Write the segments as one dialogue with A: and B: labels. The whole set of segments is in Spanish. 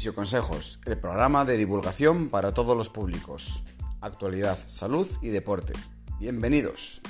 A: Fisioconsejos, el programa de divulgación para todos los públicos. Actualidad, salud y deporte. Bienvenidos.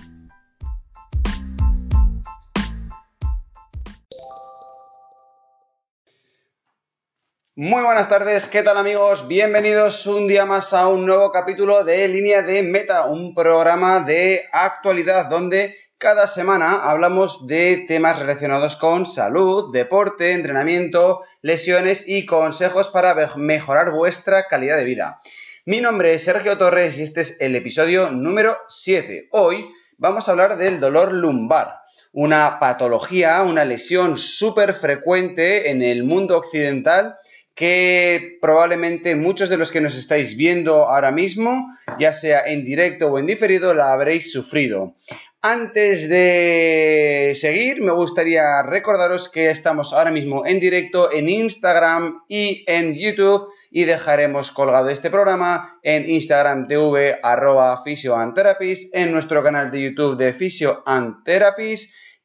A: Muy buenas tardes, ¿qué tal amigos? Bienvenidos un día más a un nuevo capítulo de Línea de Meta, un programa de actualidad donde cada semana hablamos de temas relacionados con salud, deporte, entrenamiento, lesiones y consejos para mejorar vuestra calidad de vida. Mi nombre es Sergio Torres y este es el episodio número 7. Hoy vamos a hablar del dolor lumbar, una patología, una lesión súper frecuente en el mundo occidental que probablemente muchos de los que nos estáis viendo ahora mismo, ya sea en directo o en diferido, la habréis sufrido. Antes de seguir, me gustaría recordaros que estamos ahora mismo en directo en Instagram y en YouTube y dejaremos colgado este programa en Instagram TV arroba en nuestro canal de YouTube de Physio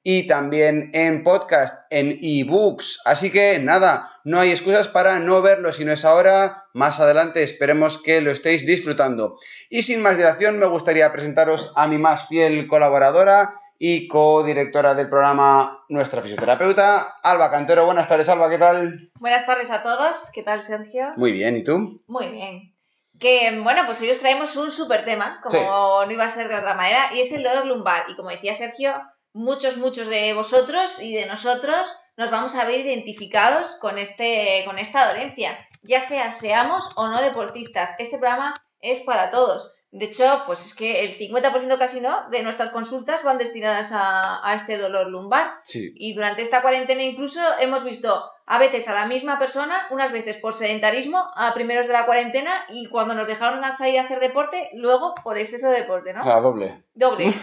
A: y también en podcast, en ebooks. Así que nada, no hay excusas para no verlo si no es ahora, más adelante esperemos que lo estéis disfrutando. Y sin más dilación, me gustaría presentaros a mi más fiel colaboradora y co-directora del programa, nuestra fisioterapeuta, Alba Cantero. Buenas tardes, Alba, ¿qué tal?
B: Buenas tardes a todos, ¿qué tal, Sergio?
A: Muy bien, ¿y tú?
B: Muy bien. Que bueno, pues hoy os traemos un súper tema, como no iba a ser de otra manera, y es el dolor lumbar. Y como decía Sergio, muchos, muchos de vosotros y de nosotros nos vamos a ver identificados con, este, con esta dolencia, ya sea seamos o no deportistas. Este programa es para todos. De hecho, pues es que el 50% casi no de nuestras consultas van destinadas a, a este dolor lumbar. Y durante esta cuarentena incluso hemos visto a veces a la misma persona, unas veces por sedentarismo, a primeros de la cuarentena, y cuando nos dejaron a salir a hacer deporte, luego por exceso de deporte, ¿no?
A: Claro, doble.
B: Doble.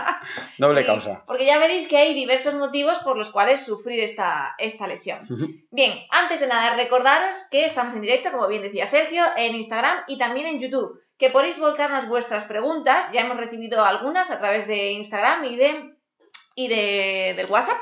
A: doble causa.
B: Porque ya veréis que hay diversos motivos por los cuales sufrir esta, esta lesión. Bien, antes de nada, recordaros que estamos en directo, como bien decía Sergio, en Instagram y también en YouTube, que podéis volcarnos vuestras preguntas, ya hemos recibido algunas a través de Instagram y de, y de, del WhatsApp.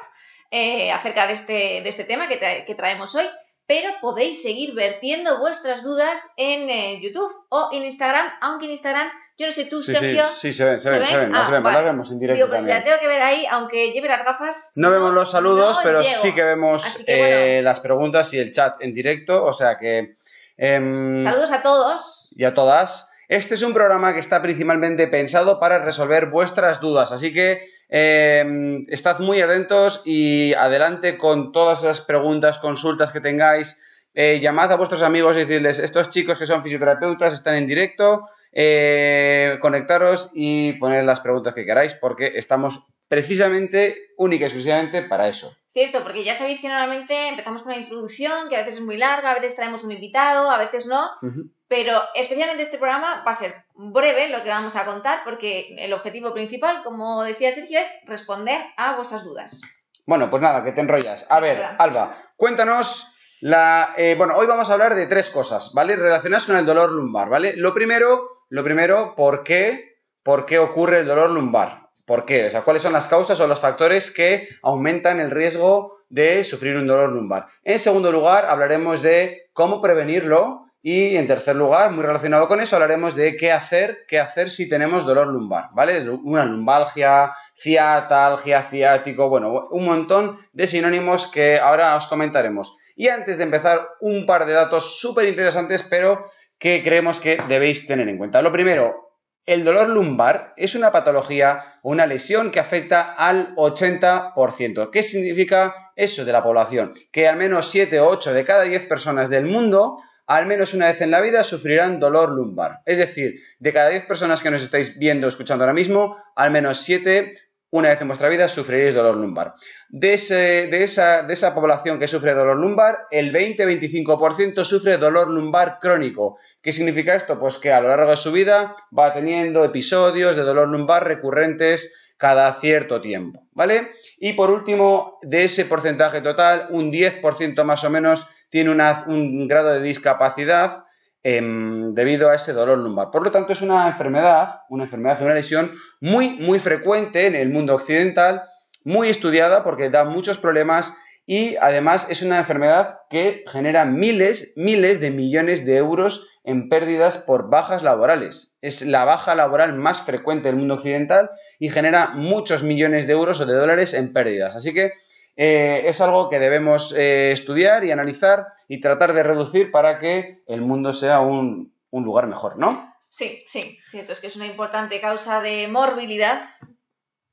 B: Eh, acerca de este, de este tema que, traemos hoy, pero podéis seguir vertiendo vuestras dudas en eh, YouTube o en Instagram, aunque en Instagram, yo no sé tú, Sergio.
A: Sí, sí, se ven, se, ven, se ven, se ven, las vemos en directo.
B: Digo, pues la tengo que ver ahí, aunque lleve las gafas.
A: No, vemos los saludos, pero sí que vemos eh, las preguntas y el chat en directo, o sea que.
B: Em, saludos a todos.
A: Y a todas. Este es un programa que está principalmente pensado para resolver vuestras dudas, así que eh, estad muy atentos y adelante con todas esas preguntas, consultas que tengáis. Eh, llamad a vuestros amigos y decirles, estos chicos que son fisioterapeutas están en directo, eh, conectaros y poned las preguntas que queráis porque estamos precisamente, única y exclusivamente para eso.
B: Cierto, porque ya sabéis que normalmente empezamos con una introducción que a veces es muy larga, a veces traemos un invitado, a veces no. Pero especialmente este programa va a ser breve lo que vamos a contar porque el objetivo principal, como decía Sergio, es responder a vuestras dudas.
A: Bueno, pues nada, que te enrollas. A ver, Alba, cuéntanos la... Eh, bueno, hoy vamos a hablar de tres cosas, ¿vale? Relacionadas con el dolor lumbar, ¿vale? Lo primero, lo primero, ¿por qué? ¿Por qué ocurre el dolor lumbar? ¿Por qué? O sea, ¿cuáles son las causas o los factores que aumentan el riesgo de sufrir un dolor lumbar? En segundo lugar, hablaremos de cómo prevenirlo y en tercer lugar, muy relacionado con eso, hablaremos de qué hacer, qué hacer si tenemos dolor lumbar, ¿vale? Una lumbalgia, ciatalgia, ciático, bueno, un montón de sinónimos que ahora os comentaremos. Y antes de empezar, un par de datos súper interesantes, pero que creemos que debéis tener en cuenta. Lo primero, el dolor lumbar es una patología o una lesión que afecta al 80%. ¿Qué significa eso de la población? Que al menos 7 o 8 de cada 10 personas del mundo al menos una vez en la vida sufrirán dolor lumbar. Es decir, de cada 10 personas que nos estáis viendo escuchando ahora mismo, al menos 7 una vez en vuestra vida sufriréis dolor lumbar. De, esa, población que sufre dolor lumbar, el 20-25% sufre dolor lumbar crónico. ¿Qué significa esto? Pues que a lo largo de su vida va teniendo episodios de dolor lumbar recurrentes cada cierto tiempo, ¿vale? Y por último, de ese porcentaje total, un 10% más o menos tiene un grado de discapacidad em, debido a ese dolor lumbar. Por lo tanto, es una enfermedad, una enfermedad, una lesión muy, muy frecuente en el mundo occidental, muy estudiada porque da muchos problemas y además es una enfermedad que genera miles, miles de millones de euros en pérdidas por bajas laborales. Es la baja laboral más frecuente del mundo occidental y genera muchos millones de euros o de dólares en pérdidas. Así que eh, es algo que debemos eh, estudiar y analizar y tratar de reducir para que el mundo sea un, un lugar mejor, ¿no?
B: Sí, sí, cierto, es que es una importante causa de morbilidad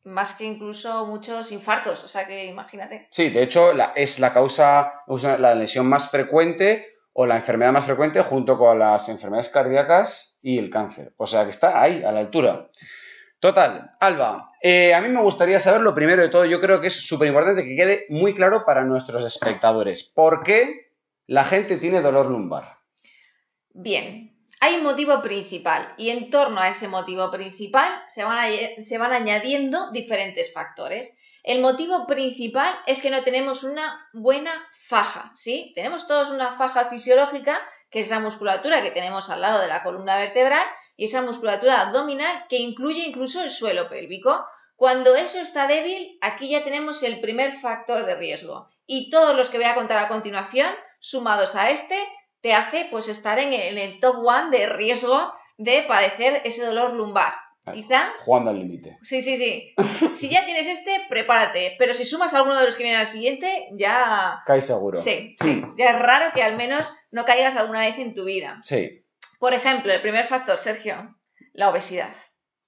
B: más que incluso muchos infartos, o sea que imagínate.
A: Sí, de hecho es la causa, la lesión más frecuente o la enfermedad más frecuente junto con las enfermedades cardíacas y el cáncer. O sea que está ahí, a la altura. Total, Alba, eh, a mí me gustaría saber lo primero de todo, yo creo que es súper importante que quede muy claro para nuestros espectadores. ¿Por qué la gente tiene dolor lumbar?
B: Bien, hay un motivo principal y en torno a ese motivo principal se van, se van añadiendo diferentes factores. El motivo principal es que no tenemos una buena faja, ¿sí? Tenemos todos una faja fisiológica, que es esa musculatura que tenemos al lado de la columna vertebral, y esa musculatura abdominal que incluye incluso el suelo pélvico. Cuando eso está débil, aquí ya tenemos el primer factor de riesgo. Y todos los que voy a contar a continuación, sumados a este, te hace pues estar en el, top one de riesgo de padecer ese dolor lumbar. Quizá.
A: Jugando al límite.
B: Sí, sí, sí. si ya tienes este, prepárate. Pero si sumas alguno de los que vienen al siguiente, ya.
A: Caes seguro.
B: Sí, sí. Ya es raro que al menos no caigas alguna vez en tu vida.
A: Sí.
B: Por ejemplo, el primer factor, Sergio, la obesidad.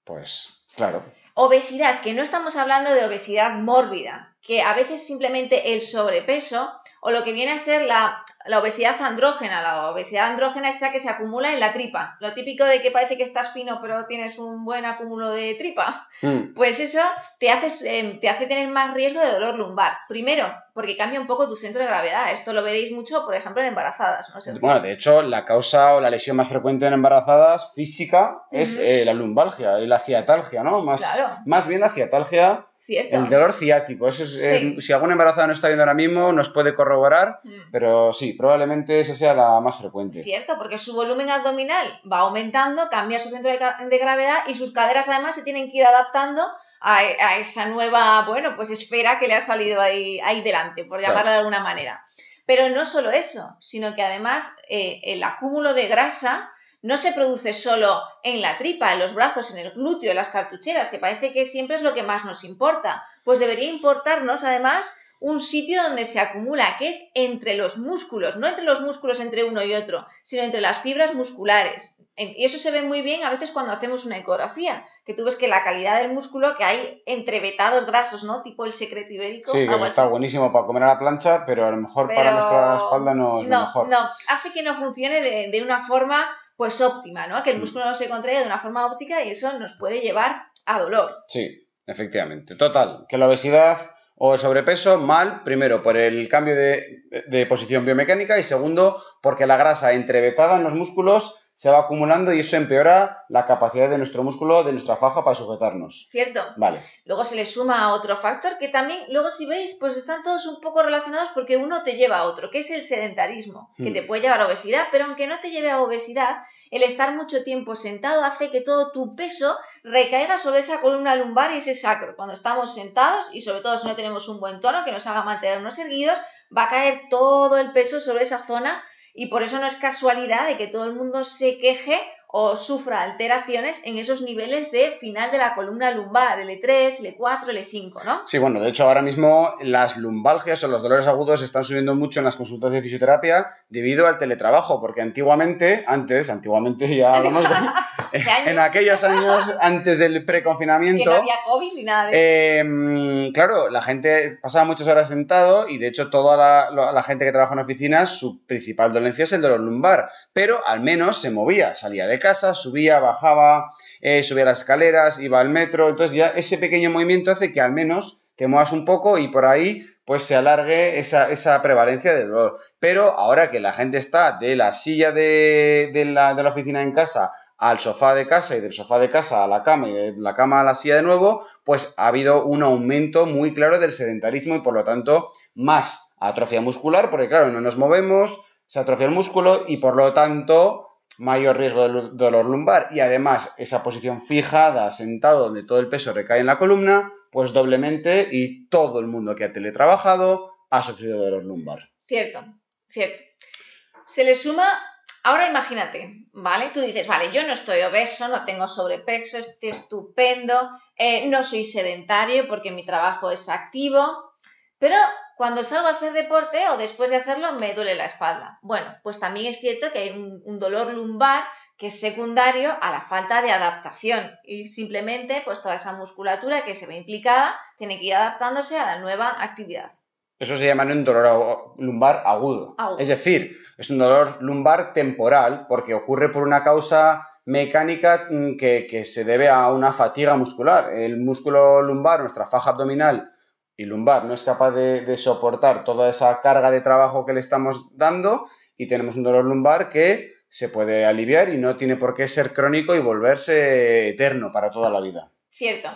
A: Pues, claro.
B: Obesidad, que no estamos hablando de obesidad mórbida, que a veces simplemente el sobrepeso o lo que viene a ser la, obesidad andrógena. La obesidad andrógena es esa que se acumula en la tripa. Lo típico de que parece que estás fino pero tienes un buen acúmulo de tripa. Mm. Pues eso te hace, em, te hace tener más riesgo de dolor lumbar. Primero, porque cambia un poco tu centro de gravedad. Esto lo veréis mucho, por ejemplo, en embarazadas.
A: bueno, de hecho, la causa o la lesión más frecuente en embarazadas física es eh, la lumbalgia y la ciatalgia, ¿no? Más, más bien la ciatalgia el dolor ciático. Eso es, eh, si alguna embarazada no está viendo ahora mismo, nos puede corroborar, mm. pero sí, probablemente esa sea la más frecuente.
B: Cierto, porque su volumen abdominal va aumentando, cambia su centro de, gravedad y sus caderas además se tienen que ir adaptando a, esa nueva, bueno, pues esfera que le ha salido ahí, ahí delante, por llamarlo de alguna manera. Pero no solo eso, sino que además eh, el acúmulo de grasa no se produce solo en la tripa, en los brazos, en el glúteo, en las cartucheras, que parece que siempre es lo que más nos importa. Pues debería importarnos además un sitio donde se acumula, que es entre los músculos, no entre los músculos entre uno y otro, sino entre las fibras musculares. Y eso se ve muy bien a veces cuando hacemos una ecografía, que tú ves que la calidad del músculo que hay entrevetados grasos, ¿no? Tipo el secreto ibérico.
A: Sí, que está buenísimo para comer a la plancha, pero a lo mejor para nuestra espalda no es
B: no,
A: mejor.
B: No, hace que no funcione de, de una forma pues óptima, ¿no? Que el mm. músculo no se contraiga de una forma óptica y eso nos puede llevar a dolor.
A: Sí, efectivamente. Total, que la obesidad o el sobrepeso mal, primero por el cambio de, de posición biomecánica y segundo porque la grasa entrevetada en los músculos se va acumulando y eso empeora la capacidad de nuestro músculo, de nuestra faja para sujetarnos.
B: Cierto.
A: Vale.
B: Luego se le suma otro factor que también, luego si veis, pues están todos un poco relacionados porque uno te lleva a otro, que es el sedentarismo, que hmm. te puede llevar a obesidad, pero aunque no te lleve a obesidad, el estar mucho tiempo sentado hace que todo tu peso recaiga sobre esa columna lumbar y ese sacro. Cuando estamos sentados, y sobre todo si no tenemos un buen tono que nos haga mantenernos erguidos, va a caer todo el peso sobre esa zona y por eso no es casualidad de que todo el mundo se queje o sufra alteraciones en esos niveles de final de la columna lumbar, L3, L4, L5, ¿no?
A: Sí, bueno, de hecho ahora mismo las lumbalgias o los dolores agudos están subiendo mucho en las consultas de fisioterapia debido al teletrabajo, porque antiguamente, antes, antiguamente ya hablamos de, en aquellos años antes del preconfinamiento. Que
B: no había COVID ni nada de
A: em, Claro, la gente pasaba muchas horas sentado y de hecho toda la, la gente que trabaja en oficinas, su principal dolencia es el dolor lumbar, pero al menos se movía, salía de casa, subía, bajaba, eh, subía las escaleras, iba al metro, entonces ya ese pequeño movimiento hace que al menos te muevas un poco y por ahí pues se alargue esa, esa prevalencia de dolor. Pero ahora que la gente está de la silla de, de, la, de la oficina en casa al sofá de casa y del sofá de casa a la cama y de la cama a la silla de nuevo, pues ha habido un aumento muy claro del sedentarismo y por lo tanto más atrofia muscular, porque claro, no nos movemos, se atrofia el músculo y por lo tanto mayor riesgo de dolor lumbar y además esa posición fijada, sentado, donde todo el peso recae en la columna, pues doblemente y todo el mundo que ha teletrabajado, ha sufrido dolor lumbar.
B: Cierto, cierto. Se le suma, ahora imagínate, ¿vale? Tú dices, vale, yo no estoy obeso, no tengo sobrepeso, estoy estupendo, eh, no soy sedentario porque mi trabajo es activo, pero cuando salgo a hacer deporte o después de hacerlo me duele la espalda. Bueno, pues también es cierto que hay un, dolor lumbar que es secundario a la falta de adaptación y simplemente pues toda esa musculatura que se ve implicada tiene que ir adaptándose a la nueva actividad.
A: Eso se llama un dolor lumbar agudo. Es decir, es un dolor lumbar temporal porque ocurre por una causa mecánica mm, que, que se debe a una fatiga muscular. El músculo lumbar, nuestra faja abdominal, y lumbar no es capaz de, soportar toda esa carga de trabajo que le estamos dando y tenemos un dolor lumbar que se puede aliviar y no tiene por qué ser crónico y volverse eterno para toda la vida.
B: Cierto.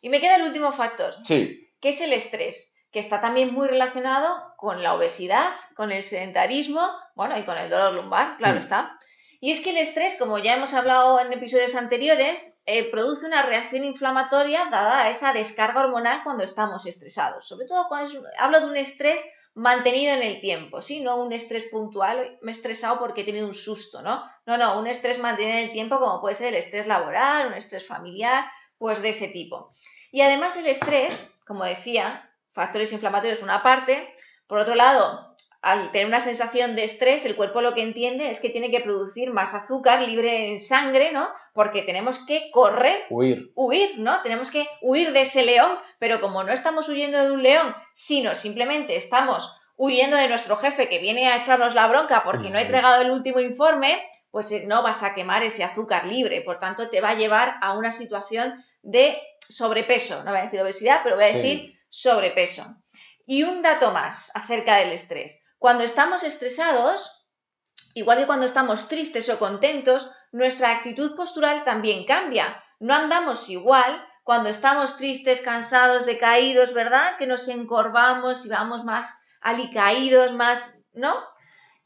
B: Y me queda el último factor.
A: Sí.
B: Que es el estrés, que está también muy relacionado con la obesidad, con el sedentarismo, bueno, y con el dolor lumbar, claro mm. está. Y es que el estrés, como ya hemos hablado en episodios anteriores, eh, produce una reacción inflamatoria dada a esa descarga hormonal cuando estamos estresados. Sobre todo cuando hablo de un estrés mantenido en el tiempo, ¿sí? No un estrés puntual, me he estresado porque he tenido un susto, ¿no? No, no, un estrés mantenido en el tiempo como puede ser el estrés laboral, un estrés familiar, pues de ese tipo. Y además el estrés, como decía, factores inflamatorios por una parte, por otro lado, al tener una sensación de estrés, el cuerpo lo que entiende es que tiene que producir más azúcar libre en sangre, ¿no? Porque tenemos que correr,
A: huir,
B: huir, ¿no? Tenemos que huir de ese león, pero como no estamos huyendo de un león, sino simplemente estamos huyendo de nuestro jefe que viene a echarnos la bronca porque no ha entregado el último informe, pues eh, no vas a quemar ese azúcar libre, por tanto te va a llevar a una situación de sobrepeso, no voy a decir obesidad, pero voy a decir sobrepeso. Y un dato más acerca del estrés. Cuando estamos estresados, igual que cuando estamos tristes o contentos, nuestra actitud postural también cambia. No andamos igual cuando estamos tristes, cansados, decaídos, ¿verdad? Que nos encorvamos y vamos más alicaídos, más, ¿no?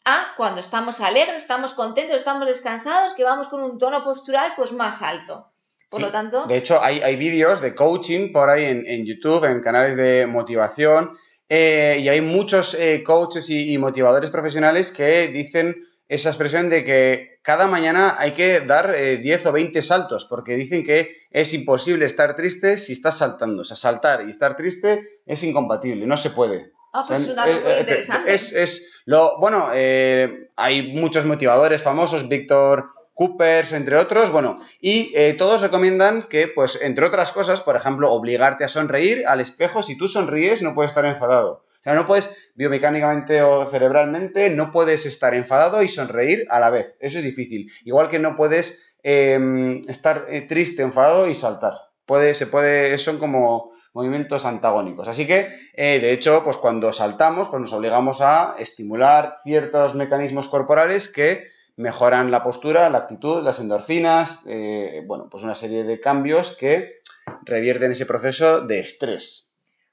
B: A cuando estamos alegres, estamos contentos, estamos descansados, que vamos con un tono postural pues más alto. Por lo tanto.
A: De hecho, hay, vídeos de coaching por ahí en, en YouTube, en canales de motivación, eh, y hay muchos eh, coaches y, motivadores profesionales que dicen esa expresión de que cada mañana hay que dar 10 eh, o 20 saltos, porque dicen que es imposible estar triste si estás saltando. O sea, saltar y estar triste es incompatible, no se puede.
B: Ah, pues es, muy interesante.
A: Es, lo, bueno, hay muchos motivadores famosos, Víctor Coopers, entre otros, bueno, y eh, todos recomiendan que, pues, entre otras cosas, por ejemplo, obligarte a sonreír al espejo, si tú sonríes no puedes estar enfadado. O sea, no puedes, biomecánicamente o cerebralmente, no puedes estar enfadado y sonreír a la vez. Eso es difícil. Igual que no puedes em, estar eh, triste, enfadado y saltar. Puede, se puede, son como movimientos antagónicos. Así que, eh, de hecho, pues cuando saltamos, pues nos obligamos a estimular ciertos mecanismos corporales que mejoran la postura, la actitud, las endorfinas, eh, bueno, pues una serie de cambios que revierten ese proceso de estrés.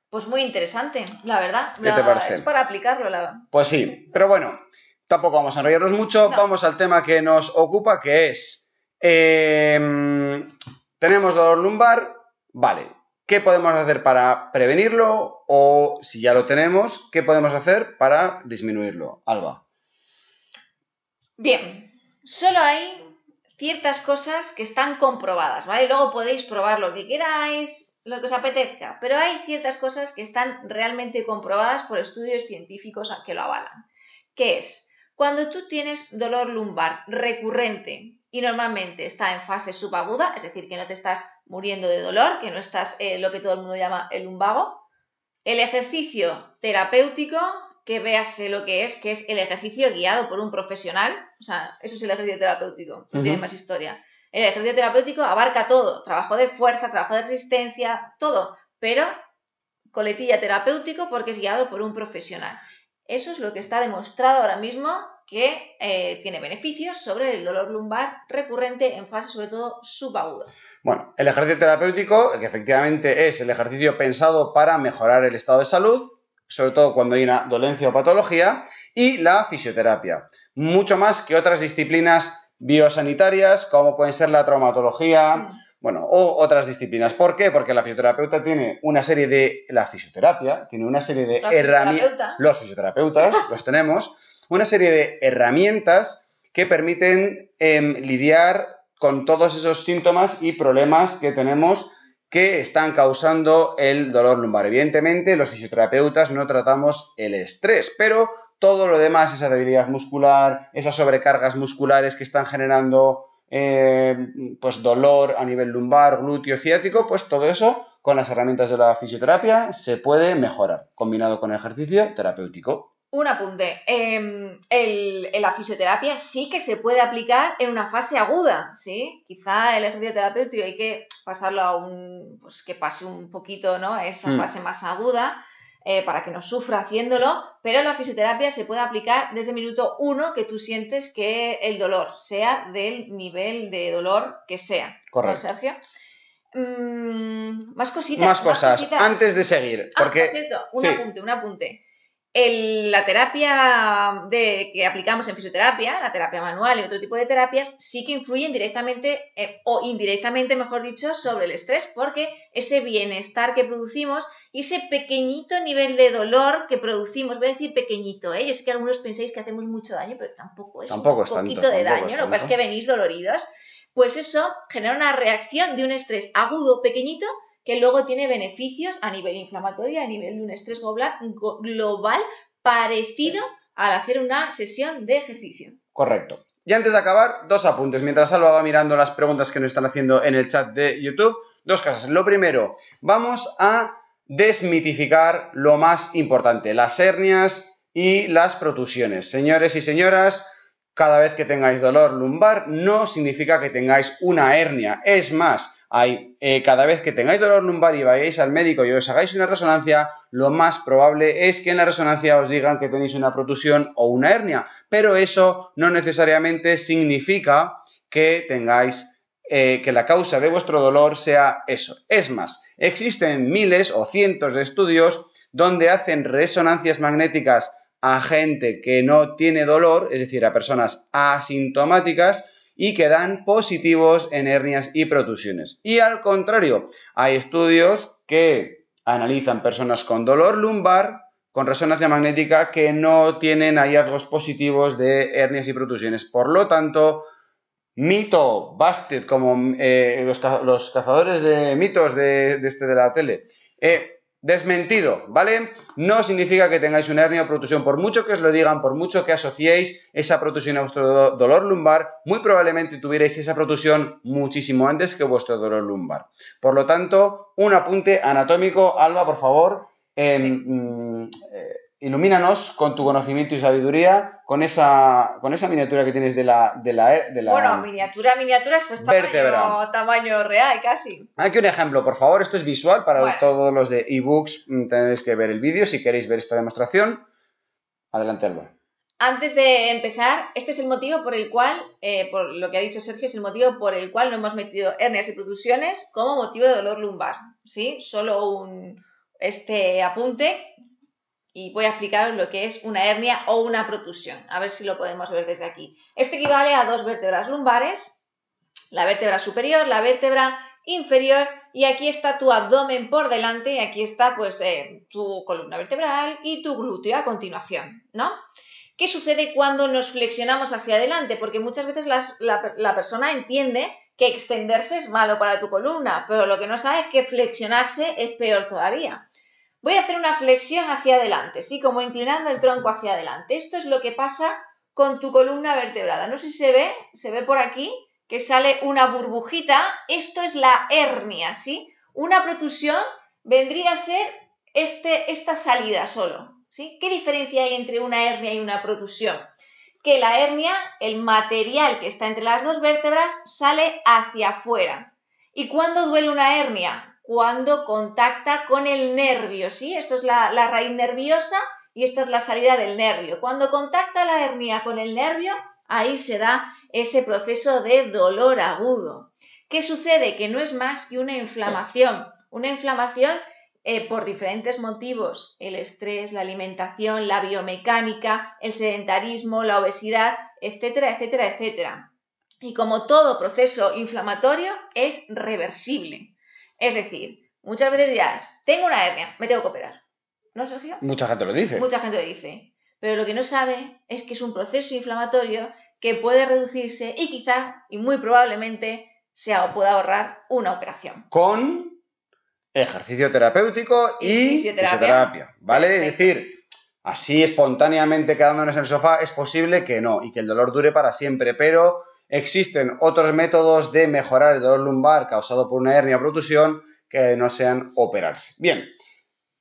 B: Pues muy interesante, la verdad.
A: ¿Qué te parece?
B: Es para aplicarlo. La...
A: Pues sí, pero bueno, tampoco vamos a enrollarnos mucho, vamos al tema que nos ocupa, que es, em, tenemos dolor lumbar, vale, ¿qué podemos hacer para prevenirlo? O si ya lo tenemos, ¿qué podemos hacer para disminuirlo? Alba.
B: Bien, solo hay ciertas cosas que están comprobadas, ¿vale? Luego podéis probar lo que queráis, lo que os apetezca, pero hay ciertas cosas que están realmente comprobadas por estudios científicos que lo avalan. ¿Qué es? Cuando tú tienes dolor lumbar recurrente y normalmente está en fase subaguda, es decir, que no te estás muriendo de dolor, que no estás eh, lo que todo el mundo llama el lumbago, el ejercicio terapéutico que véase lo que es, que es el ejercicio guiado por un profesional. O sea, eso es el ejercicio terapéutico, no tiene más historia. El ejercicio terapéutico abarca todo, trabajo de fuerza, trabajo de resistencia, todo, pero coletilla terapéutico porque es guiado por un profesional. Eso es lo que está demostrado ahora mismo que eh, tiene beneficios sobre el dolor lumbar recurrente en fase sobre todo subaguda.
A: Bueno, el ejercicio terapéutico, que efectivamente es el ejercicio pensado para mejorar el estado de salud, sobre todo cuando hay una dolencia o patología, y la fisioterapia. Mucho más que otras disciplinas biosanitarias, como pueden ser la traumatología, mm. bueno, o otras disciplinas. ¿Por qué? Porque la fisioterapeuta tiene una serie de, la fisioterapia, tiene una serie de herramientas, los fisioterapeutas los tenemos, una serie de herramientas que permiten em, lidiar con todos esos síntomas y problemas que tenemos que están causando el dolor lumbar. Evidentemente, los fisioterapeutas no tratamos el estrés, pero todo lo demás, esa debilidad muscular, esas sobrecargas musculares que están generando eh, pues dolor a nivel lumbar, glúteo, ciático, pues todo eso con las herramientas de la fisioterapia se puede mejorar, combinado con ejercicio terapéutico.
B: Un apunte. Em, la fisioterapia sí que se puede aplicar en una fase aguda, ¿sí? Quizá el ejercicio terapéutico hay que pasarlo a un, pues que pase un poquito, ¿no? Esa mm. fase más aguda eh, para que no sufra haciéndolo, pero la fisioterapia se puede aplicar desde el minuto uno que tú sientes que el dolor, sea del nivel de dolor que sea.
A: Correcto.
B: Sergio? Mm, más cositas.
A: Más cosas, antes de seguir.
B: Ah, porque... cierto, un apunte, un apunte la terapia de, que aplicamos en fisioterapia, la terapia manual y otro tipo de terapias, sí que influyen directamente eh, o indirectamente, mejor dicho, sobre el estrés, porque ese bienestar que producimos y ese pequeñito nivel de dolor que producimos, voy a decir pequeñito, ¿eh? yo sé que algunos pensáis que hacemos mucho daño, pero tampoco es
A: un
B: poquito de daño, lo que pasa es que venís doloridos, pues eso genera una reacción de un estrés agudo pequeñito que luego tiene beneficios a nivel inflamatorio, a nivel de un estrés global parecido al hacer una sesión de ejercicio.
A: Correcto. Y antes de acabar, dos apuntes. Mientras Alba va mirando las preguntas que nos están haciendo en el chat de YouTube, dos cosas. Lo primero, vamos a desmitificar lo más importante, las hernias y las protusiones. Señores y señoras, cada vez que tengáis dolor lumbar no significa que tengáis una hernia. Es más, hay, eh, cada vez que tengáis dolor lumbar y vayáis al médico y os hagáis una resonancia, lo más probable es que en la resonancia os digan que tenéis una protusión o una hernia. Pero eso no necesariamente significa que tengáis eh, que la causa de vuestro dolor sea eso. Es más, existen miles o cientos de estudios donde hacen resonancias magnéticas a gente que no tiene dolor, es decir, a personas asintomáticas, y que dan positivos en hernias y protusiones. Y al contrario, hay estudios que analizan personas con dolor lumbar con resonancia magnética que no tienen hallazgos positivos de hernias y protusiones. Por lo tanto, mito, busted, como eh, los, cazadores de mitos de, este de la tele, eh, Desmentido, ¿vale? No significa que tengáis una hernia o protusión. Por mucho que os lo digan, por mucho que asociéis esa protusión a vuestro dolor lumbar, muy probablemente tuvierais esa protusión muchísimo antes que vuestro dolor lumbar. Por lo tanto, un apunte anatómico. Alba, por favor, mm, eh, ilumínanos con tu conocimiento y sabiduría, con esa, con esa miniatura que tienes de la, de la, de la
B: Bueno, miniatura, miniatura, esto es tamaño, tamaño, real casi.
A: Aquí un ejemplo, por favor, esto es visual para todos los de ebooks, mm, tenéis que ver el vídeo si queréis ver esta demostración. Adelante, Alba.
B: Antes de empezar, este es el motivo por el cual, eh, por lo que ha dicho Sergio, es el motivo por el cual no hemos metido hernias y protusiones como motivo de dolor lumbar, ¿sí? Solo un, este apunte y voy a explicaros lo que es una hernia o una protusión, a ver si lo podemos ver desde aquí. Esto equivale a dos vértebras lumbares, la vértebra superior, la vértebra inferior y aquí está tu abdomen por delante y aquí está pues eh, tu columna vertebral y tu glúteo a continuación, ¿no? ¿Qué sucede cuando nos flexionamos hacia adelante? Porque muchas veces la, la persona entiende que extenderse es malo para tu columna, pero lo que no sabe es que flexionarse es peor todavía. Voy a hacer una flexión hacia adelante, ¿sí? Como inclinando el tronco hacia adelante. Esto es lo que pasa con tu columna vertebral. No sé si se ve, se ve por aquí que sale una burbujita. Esto es la hernia, ¿sí? Una protusión vendría a ser este, esta salida solo, ¿sí? ¿Qué diferencia hay entre una hernia y una protusión? Que la hernia, el material que está entre las dos vértebras, sale hacia afuera. ¿Y cuándo duele una hernia? Cuando contacta con el nervio, ¿sí? Esto es la, raíz nerviosa y esta es la salida del nervio. Cuando contacta la hernia con el nervio, ahí se da ese proceso de dolor agudo. ¿Qué sucede? Que no es más que una inflamación, una inflamación eh, por diferentes motivos, el estrés, la alimentación, la biomecánica, el sedentarismo, la obesidad, etcétera, etcétera, etcétera. y como todo proceso inflamatorio es reversible. Es decir, muchas veces dirás, tengo una hernia, me tengo que operar. ¿No, Sergio?
A: Mucha gente lo dice.
B: Mucha gente lo dice. Pero lo que no sabe es que es un proceso inflamatorio que puede reducirse y quizá, y muy probablemente, se pueda ahorrar una operación.
A: Con ejercicio terapéutico y, fisioterapia. ¿Vale? Es decir, así espontáneamente quedándonos en el sofá es posible que no y que el dolor dure para siempre, pero existen otros métodos de mejorar el dolor lumbar causado por una hernia o protusión que no sean operarse. Bien,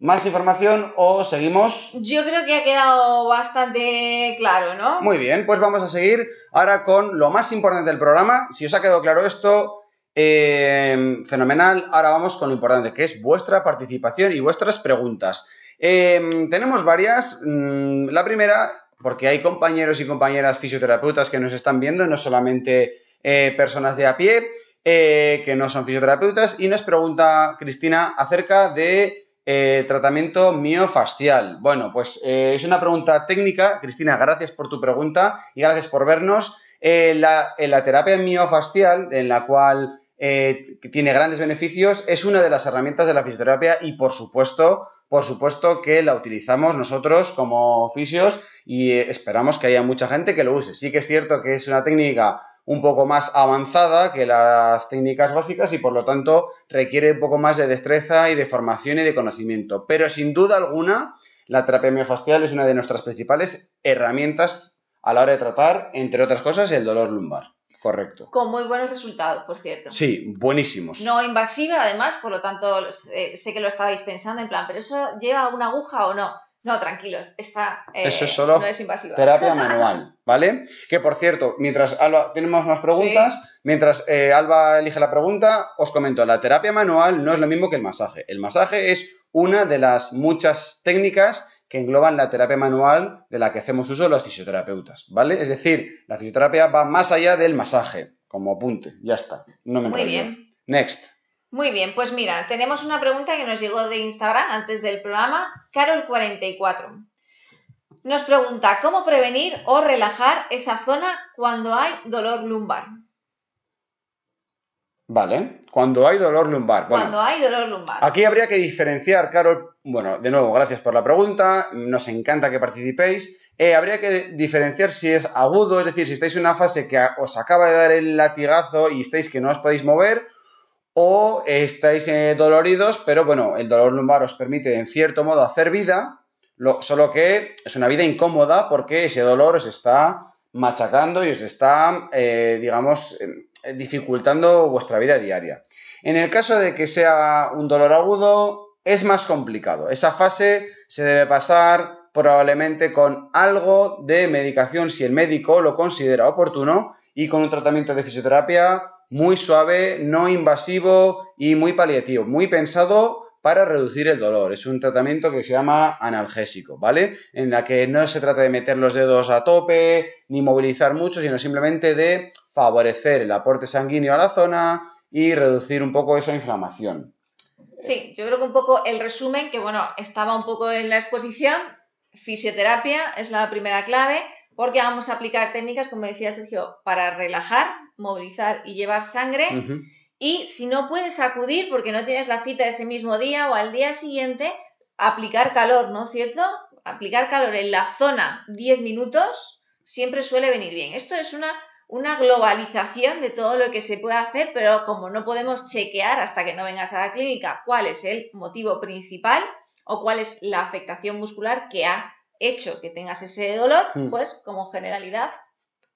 A: ¿Más información o seguimos?
B: Yo creo que ha quedado bastante claro, ¿no?
A: Muy bien, pues vamos a seguir ahora con lo más importante del programa. Si os ha quedado claro esto, eh, fenomenal. Ahora vamos con lo importante, que es vuestra participación y vuestras preguntas. Eh, tenemos varias. Mm, la primera, porque hay compañeros y compañeras fisioterapeutas que nos están viendo, no solamente eh, personas de a pie, que no son fisioterapeutas, y nos pregunta Cristina acerca de eh, tratamiento miofascial. Bueno, pues eh, es una pregunta técnica. Cristina, gracias por tu pregunta y gracias por vernos. Eh, la, la, terapia miofascial, en la cual tiene grandes beneficios, es una de las herramientas de la fisioterapia y, por supuesto, por supuesto que la utilizamos nosotros como fisios y esperamos que haya mucha gente que lo use. Sí que es cierto que es una técnica un poco más avanzada que las técnicas básicas y por lo tanto requiere un poco más de destreza y de formación y de conocimiento. Pero sin duda alguna, la terapia miofascial es una de nuestras principales herramientas a la hora de tratar, entre otras cosas, el dolor lumbar. Correcto.
B: Con muy buenos resultados, por cierto.
A: Sí, buenísimos.
B: No invasiva, además, por lo tanto, sé que lo estabais pensando en plan, ¿pero eso lleva una aguja o no? No, tranquilos, esta
A: eh, Eso es solo
B: no es invasiva.
A: terapia manual, ¿vale? Que por cierto, mientras Alba, tenemos más preguntas, mientras eh, Alba elige la pregunta, os comento, la terapia manual no es lo mismo que el masaje. El masaje es una de las muchas técnicas que engloban la terapia manual de la que hacemos uso los fisioterapeutas, ¿vale? Es decir, la fisioterapia va más allá del masaje, como apunte, ya está. No me
B: Muy bien.
A: Next.
B: Muy bien, pues mira, tenemos una pregunta que nos llegó de Instagram antes del programa, Carol44. Nos pregunta, ¿cómo prevenir o relajar esa zona cuando hay dolor lumbar?
A: Vale, cuando hay dolor lumbar.
B: cuando hay dolor lumbar.
A: Aquí habría que diferenciar, Carol, bueno, de nuevo, gracias por la pregunta, nos encanta que participéis. Eh, habría que diferenciar si es agudo, es decir, si estáis en una fase que os acaba de dar el latigazo y estáis que no os podéis mover, o estáis eh, doloridos, pero bueno, el dolor lumbar os permite en cierto modo hacer vida, solo que es una vida incómoda porque ese dolor os está machacando y os está, eh, digamos, em, dificultando vuestra vida diaria. En el caso de que sea un dolor agudo, es más complicado. Esa fase se debe pasar probablemente con algo de medicación si el médico lo considera oportuno y con un tratamiento de fisioterapia muy suave, no invasivo y muy paliativo, muy pensado para reducir el dolor. Es un tratamiento que se llama analgésico, ¿vale? En la que no se trata de meter los dedos a tope ni movilizar mucho, sino simplemente de favorecer el aporte sanguíneo a la zona y reducir un poco esa inflamación.
B: Sí, yo creo que un poco el resumen, que bueno, estaba un poco en la exposición, fisioterapia es la primera clave, porque vamos a aplicar técnicas, como decía Sergio, para relajar, movilizar y llevar sangre. Y si no puedes acudir porque no tienes la cita ese mismo día o al día siguiente, aplicar calor, ¿no es cierto? Aplicar calor en la zona 10 minutos siempre suele venir bien. Esto es una, una globalización de todo lo que se puede hacer, pero como no podemos chequear hasta que no vengas a la clínica cuál es el motivo principal o cuál es la afectación muscular que ha hecho que tengas ese dolor, hmm. pues como generalidad.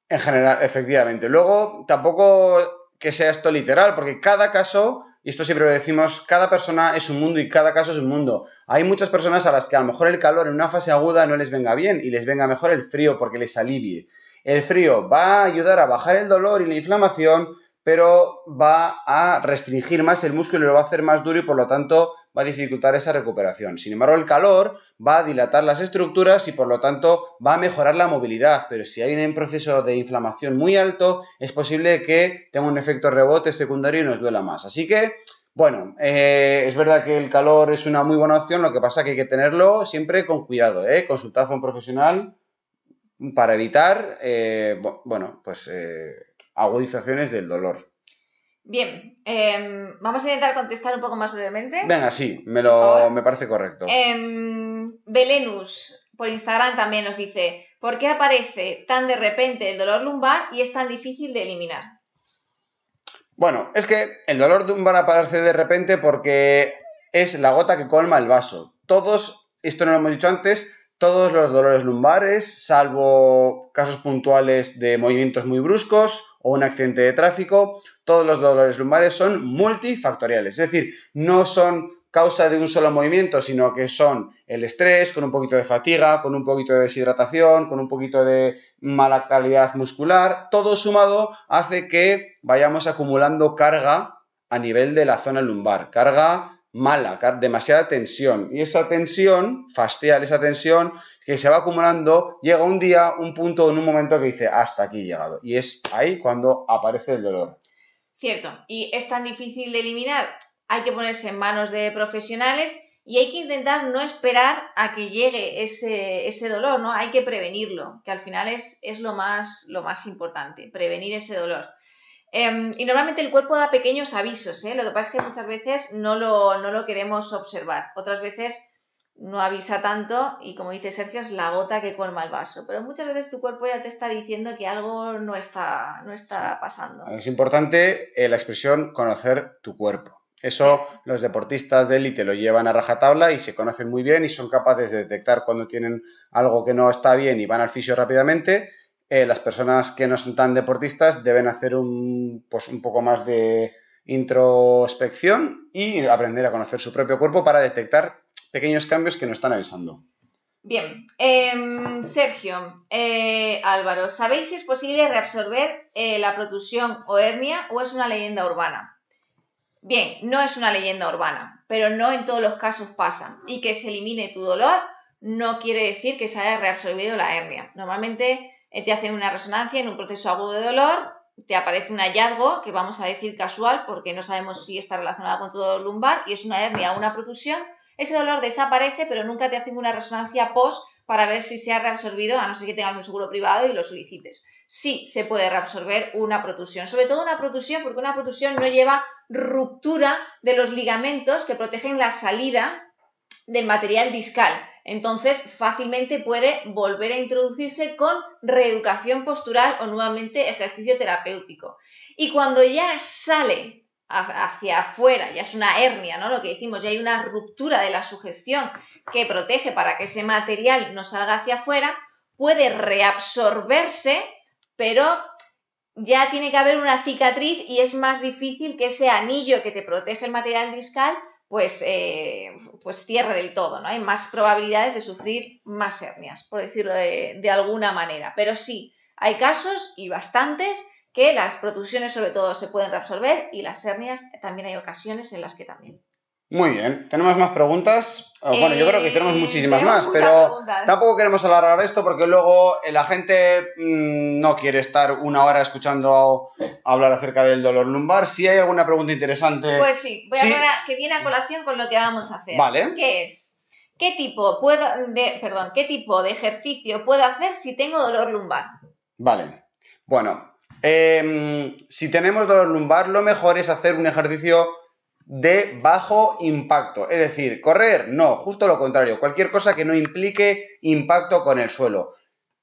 A: En general, efectivamente. Luego, tampoco que sea esto literal, porque cada caso, y esto siempre lo decimos, cada persona es un mundo y cada caso es un mundo. Hay muchas personas a las que a lo mejor el calor en una fase aguda no les venga bien y les venga mejor el frío porque les alivie. El frío va a ayudar a bajar el dolor y la inflamación, pero va a restringir más el músculo y lo va a hacer más duro y por lo tanto va a dificultar esa recuperación. Sin embargo, el calor va a dilatar las estructuras y por lo tanto va a mejorar la movilidad, pero si hay un proceso de inflamación muy alto, es posible que tenga un efecto rebote secundario y nos duela más. Así que, bueno, eh, es verdad que el calor es una muy buena opción, lo que pasa que hay que tenerlo siempre con cuidado, ¿eh? consultad a un profesional para evitar, eh, bueno, pues agudizaciones del dolor.
B: Bien, em, vamos a intentar contestar un poco más brevemente.
A: Venga, sí, me, lo, me parece correcto.
B: Em, Belenus por Instagram también nos dice, ¿por qué aparece tan de repente el dolor lumbar y es tan difícil de eliminar?
A: Bueno, es que el dolor lumbar aparece de repente porque es la gota que colma el vaso. Todos, esto no lo hemos dicho antes, todos los dolores lumbares, salvo casos puntuales de movimientos muy bruscos o un accidente de tráfico, todos los dolores lumbares son multifactoriales, es decir, no son causa de un solo movimiento, sino que son el estrés, con un poquito de fatiga, con un poquito de deshidratación, con un poquito de mala calidad muscular, todo sumado hace que vayamos acumulando carga a nivel de la zona lumbar, carga mala, demasiada tensión. Y esa tensión fastial, esa tensión que se va acumulando, llega un día, un punto, en un momento que dice, hasta aquí he llegado. Y es ahí cuando aparece el dolor.
B: Cierto. Y es tan difícil de eliminar. Hay que ponerse en manos de profesionales y hay que intentar no esperar a que llegue ese, ese dolor, ¿no? Hay que prevenirlo, que al final es, es lo, más, lo más importante, prevenir ese dolor. Em, y normalmente el cuerpo da pequeños avisos, ¿eh? lo que pasa es que muchas veces no lo, no lo queremos observar, otras veces no avisa tanto y como dice Sergio es la gota que colma el vaso, pero muchas veces tu cuerpo ya te está diciendo que algo no está, no está pasando.
A: Es importante eh, la expresión conocer tu cuerpo. Eso los deportistas de élite lo llevan a rajatabla y se conocen muy bien y son capaces de detectar cuando tienen algo que no está bien y van al fisio rápidamente eh, las personas que no son tan deportistas deben hacer un, pues, un poco más de introspección y aprender a conocer su propio cuerpo para detectar pequeños cambios que nos están avisando.
B: Bien, em, Sergio, eh, Álvaro, ¿sabéis si es posible reabsorber eh, la protusión o hernia o es una leyenda urbana? Bien, no es una leyenda urbana, pero no en todos los casos pasa. Y que se elimine tu dolor no quiere decir que se haya reabsorbido la hernia. Normalmente te hacen una resonancia en un proceso agudo de dolor, te aparece un hallazgo que vamos a decir casual porque no sabemos si está relacionado con tu dolor lumbar y es una hernia o una protusión, ese dolor desaparece pero nunca te hacen una resonancia post para ver si se ha reabsorbido, a no ser que tengas un seguro privado y lo solicites. Sí se puede reabsorber una protusión, sobre todo una protusión porque una protusión no lleva ruptura de los ligamentos que protegen la salida del material discal. Entonces, fácilmente puede volver a introducirse con reeducación postural o nuevamente ejercicio terapéutico. Y cuando ya sale hacia afuera, ya es una hernia, ¿no? Lo que decimos, ya hay una ruptura de la sujeción que protege para que ese material no salga hacia afuera, puede reabsorberse, pero ya tiene que haber una cicatriz y es más difícil que ese anillo que te protege el material discal pues, eh, pues cierre del todo, ¿no? Hay más probabilidades de sufrir más hernias, por decirlo de, alguna manera. Pero sí, hay casos y bastantes que las protusiones sobre todo se pueden reabsorber y las hernias también hay ocasiones en las que también.
A: Muy bien, ¿tenemos más preguntas? bueno, yo creo que tenemos eh, muchísimas más, pero tampoco queremos alargar esto porque luego la gente mm, no quiere estar una hora escuchando hablar acerca del dolor lumbar. Si hay alguna pregunta interesante.
B: Pues sí, voy a hablar que viene a colación con lo que vamos a hacer. Vale. ¿Qué es? ¿Qué tipo, puedo de, perdón, ¿Qué tipo de ejercicio puedo hacer si tengo dolor lumbar?
A: Vale. Bueno, em, si tenemos dolor lumbar, lo mejor es hacer un ejercicio de bajo impacto. Es decir, correr, no, justo lo contrario, cualquier cosa que no implique impacto con el suelo.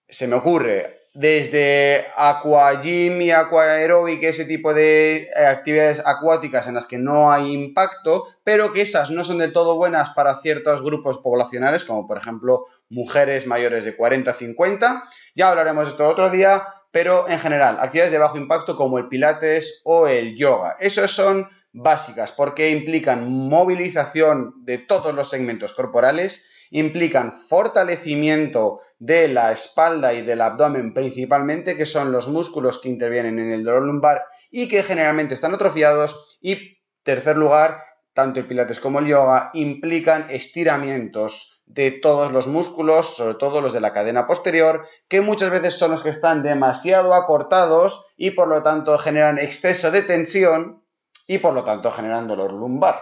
A: Se me ocurre, desde aquagym y aquaerobic, ese tipo de eh, actividades acuáticas en las que no hay impacto, pero que esas no son del todo buenas para ciertos grupos poblacionales, como por ejemplo mujeres mayores de 40-50. Ya hablaremos de esto otro día, pero en general, actividades de bajo impacto como el pilates o el yoga. Esos son básicas porque implican movilización de todos los segmentos corporales, implican fortalecimiento de la espalda y del abdomen principalmente, que son los músculos que intervienen en el dolor lumbar y que generalmente están atrofiados. Y tercer lugar, tanto el pilates como el yoga implican estiramientos de todos los músculos, sobre todo los de la cadena posterior, que muchas veces son los que están demasiado acortados y por lo tanto generan exceso de tensión y por lo tanto generan dolor lumbar.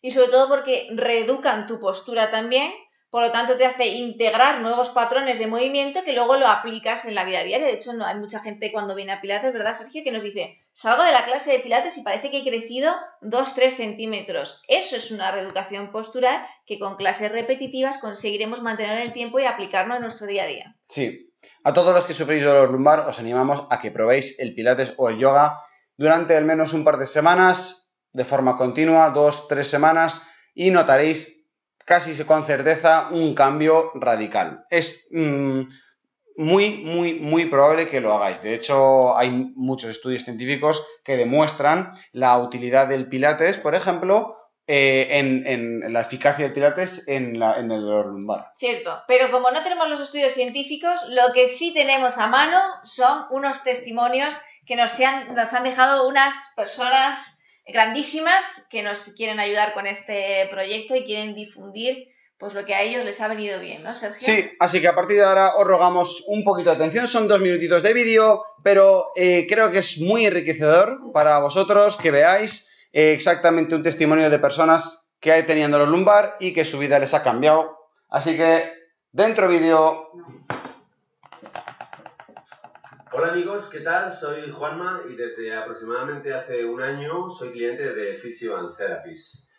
B: Y sobre todo porque reeducan tu postura también, por lo tanto te hace integrar nuevos patrones de movimiento que luego lo aplicas en la vida diaria. De hecho, no hay mucha gente cuando viene a Pilates, ¿verdad, Sergio? Que nos dice, salgo de la clase de Pilates y parece que he crecido 2-3 centímetros. Eso es una reeducación postural que con clases repetitivas conseguiremos mantener en el tiempo y aplicarlo en nuestro día a día.
A: Sí. A todos los que sufrís dolor lumbar, os animamos a que probéis el Pilates o el yoga durante al menos un par de semanas, de forma continua, dos, tres semanas, y notaréis casi con certeza un cambio radical. Es mm, muy, muy, muy probable que lo hagáis. De hecho, hay muchos estudios científicos que demuestran la utilidad del Pilates, por ejemplo, eh, en, la eficacia del Pilates en, el dolor lumbar.
B: Cierto, pero como no tenemos los estudios científicos, lo que sí tenemos a mano son unos testimonios que nos nos han dejado unas personas grandísimas que nos quieren ayudar con este proyecto y quieren difundir pues lo que a ellos les ha venido bien, ¿no, Sergio?
A: Sí, así que a partir de ahora os rogamos un poquito de atención, son dos minutitos de vídeo, pero eh, creo que es muy enriquecedor para vosotros que veáis eh, exactamente un testimonio de personas que hay teniendo los lumbar y que su vida les ha cambiado. Así que, dentro vídeo...
C: Hola amigos, ¿qué tal? Soy Juanma y desde aproximadamente hace un año soy cliente de Physio and Therapies.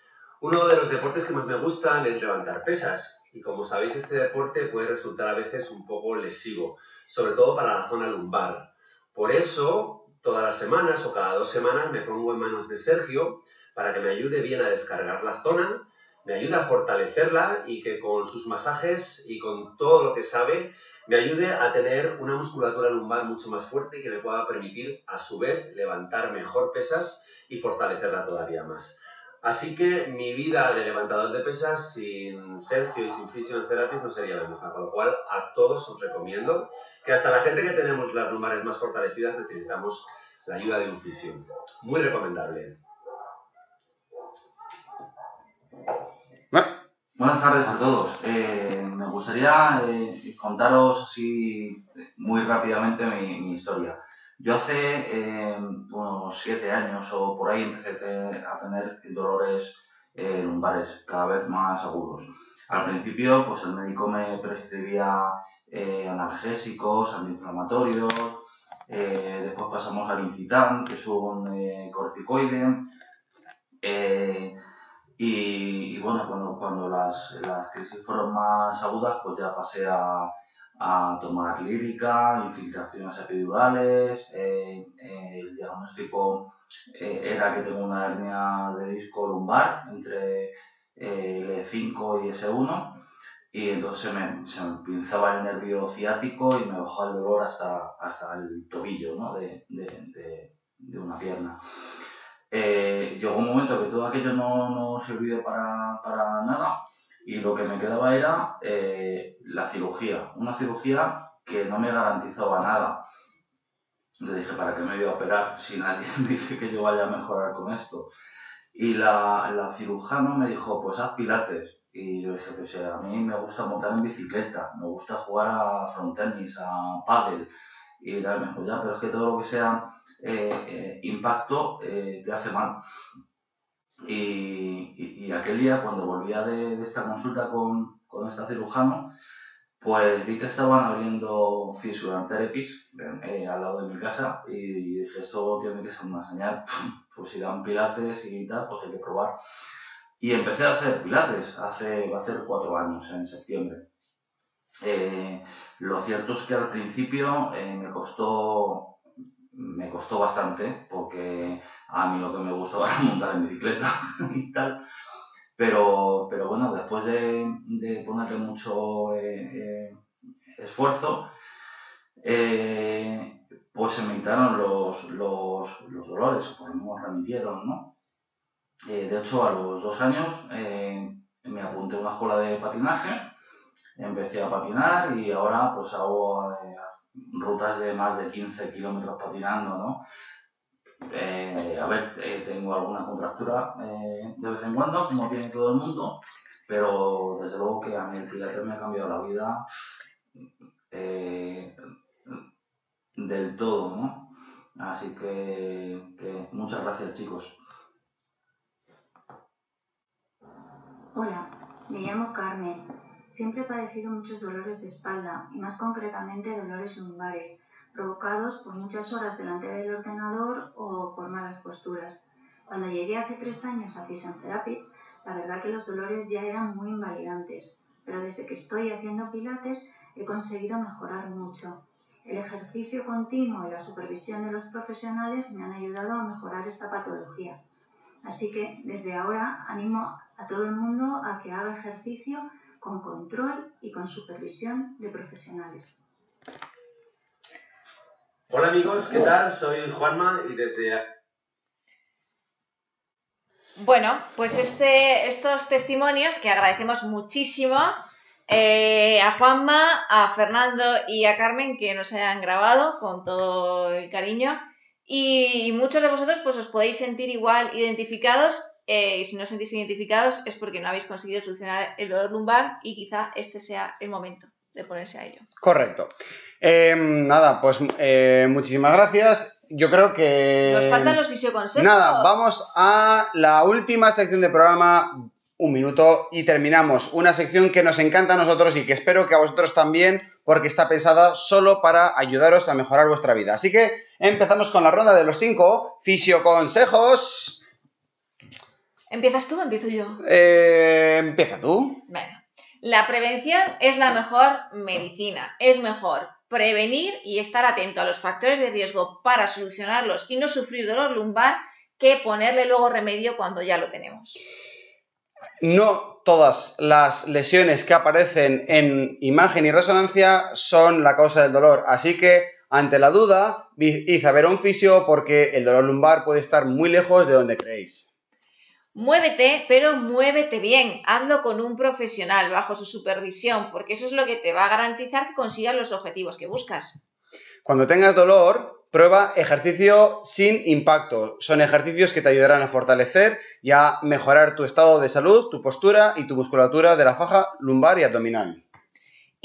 C: Uno de los deportes que más me gustan es levantar pesas y como sabéis este deporte puede resultar a veces un poco lesivo, sobre todo para la zona lumbar. Por eso, todas las semanas o cada dos semanas me pongo en manos de Sergio para que me ayude bien a descargar la zona, me ayude a fortalecerla y que con sus masajes y con todo lo que sabe me ayude a tener una musculatura lumbar mucho más fuerte y que me pueda permitir a su vez levantar mejor pesas y fortalecerla todavía más. Así que mi vida de levantador de pesas sin Sergio y sin Physiotherapy no sería la misma, con lo cual a todos os recomiendo que hasta la gente que tenemos las lumbares más fortalecidas necesitamos la ayuda de un fisio. Muy recomendable.
D: Buenas tardes a todos. Eh, me gustaría eh, contaros así muy rápidamente mi, historia. Yo hace eh, unos siete años o por ahí empecé a tener dolores lumbares cada vez más agudos. Al principio, pues el médico me prescribía analgésicos, antiinflamatorios, después pasamos al incitan, que es un corticoide. Y, bueno, cuando, cuando las, las, crisis fueron más agudas, pues ya pasé a, a tomar lírica, infiltraciones epidurales, eh, eh, el diagnóstico eh, era que tengo una hernia de disco lumbar entre el E5 y S1 y entonces se me, se me, pinzaba el nervio ciático y me bajaba el dolor hasta, hasta el tobillo ¿no? de, de, de una pierna eh, llegó un momento que todo aquello no, no sirvió para, para, nada y lo que me quedaba era eh, la cirugía, una cirugía que no me garantizaba nada. Le dije, ¿para qué me voy a operar si nadie dice que yo vaya a mejorar con esto? Y la, la cirujana me dijo, pues haz pilates. Y yo dije, pues a mí me gusta montar en bicicleta, me gusta jugar a frontenis, a pádel. Y tal, me dijo, ya, pero es que todo lo que sea eh, eh, impacto eh, te hace mal. Y, aquel día, cuando volvía de, esta consulta con, con este cirujano, pues vi que estaban abriendo Physical Therapies al lado de mi casa y dije, esto tiene que ser una señal, pues si dan pilates y tal, pues hay que probar. Y empecé a hacer pilates hace, va a ser cuatro años, en septiembre. lo cierto es que al principio me costó me costó bastante porque a mí lo que me gustaba era montar en bicicleta y tal. Pero, pero bueno, después de, ponerle mucho eh, eh, esfuerzo, eh, pues se me quitaron los, los, los dolores, lo menos remitieron, ¿no? de hecho, a los dos años me apunté a una escuela de patinaje, empecé a patinar y ahora pues hago rutas de más de 15 kilómetros patinando, ¿no? Eh, a ver, eh, tengo alguna contractura eh, de vez en cuando, como tiene todo el mundo, pero desde luego que a mí el pilates me ha cambiado la vida del todo, ¿no? Así que, que muchas gracias, chicos.
E: Hola, me llamo Carmen Siempre he padecido muchos dolores de espalda y más concretamente dolores lumbares, provocados por muchas horas delante del ordenador o por malas posturas. Cuando llegué hace tres años a Vision Therapies, la verdad que los dolores ya eran muy invalidantes, pero desde que estoy haciendo pilates he conseguido mejorar mucho. El ejercicio continuo y la supervisión de los profesionales me han ayudado a mejorar esta patología. Así que desde ahora animo a todo el mundo a que haga ejercicio con control y con supervisión de profesionales.
C: Hola amigos, ¿qué tal? Soy Juanma y desde...
B: Bueno, pues este, estos testimonios que agradecemos muchísimo eh, a Juanma, a Fernando y a Carmen que nos hayan grabado con todo el cariño y muchos de vosotros pues os podéis sentir igual identificados eh, y si no os sentís identificados es porque no habéis conseguido solucionar el dolor lumbar y quizá este sea el momento de ponerse a ello.
A: Correcto. Em, nada, pues eh, muchísimas gracias. Yo creo que...
B: Nos faltan los fisioconsejos.
A: Nada, vamos a la última sección del programa, un minuto, y terminamos. Una sección que nos encanta a nosotros y que espero que a vosotros también, porque está pensada solo para ayudaros a mejorar vuestra vida. Así que empezamos con la ronda de los cinco fisioconsejos.
B: ¿Empiezas tú o empiezo yo?
A: Eh, empieza tú.
B: Venga. La prevención es la mejor medicina. Es mejor prevenir y estar atento a los factores de riesgo para solucionarlos y no sufrir dolor lumbar que ponerle luego remedio cuando ya lo tenemos.
A: No todas las lesiones que aparecen en imagen y resonancia son la causa del dolor, así que ante la duda, id a ver a un fisio porque el dolor lumbar puede estar muy lejos de donde creéis.
B: Muévete, pero muévete bien. Hazlo con un profesional bajo su supervisión, porque eso es lo que te va a garantizar que consigas los objetivos que buscas.
A: Cuando tengas dolor, prueba ejercicio sin impacto. Son ejercicios que te ayudarán a fortalecer y a mejorar tu estado de salud, tu postura y tu musculatura de la faja lumbar y abdominal.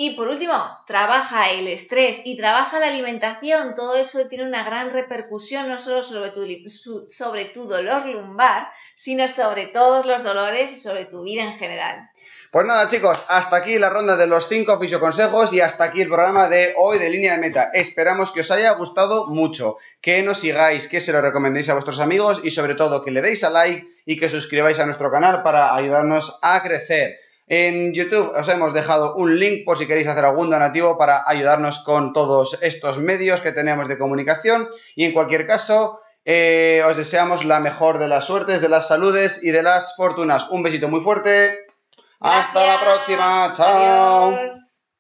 B: Y por último, trabaja el estrés y trabaja la alimentación. Todo eso tiene una gran repercusión no solo sobre tu, sobre tu dolor lumbar, sino sobre todos los dolores y sobre tu vida en general.
A: Pues nada, chicos, hasta aquí la ronda de los cinco fisioconsejos y hasta aquí el programa de hoy de Línea de Meta. Esperamos que os haya gustado mucho, que nos sigáis, que se lo recomendéis a vuestros amigos y sobre todo que le deis a like y que suscribáis a nuestro canal para ayudarnos a crecer. En YouTube os hemos dejado un link por si queréis hacer algún donativo para ayudarnos con todos estos medios que tenemos de comunicación. Y en cualquier caso, eh, os deseamos la mejor de las suertes, de las saludes y de las fortunas. Un besito muy fuerte. Hasta la próxima. Chao.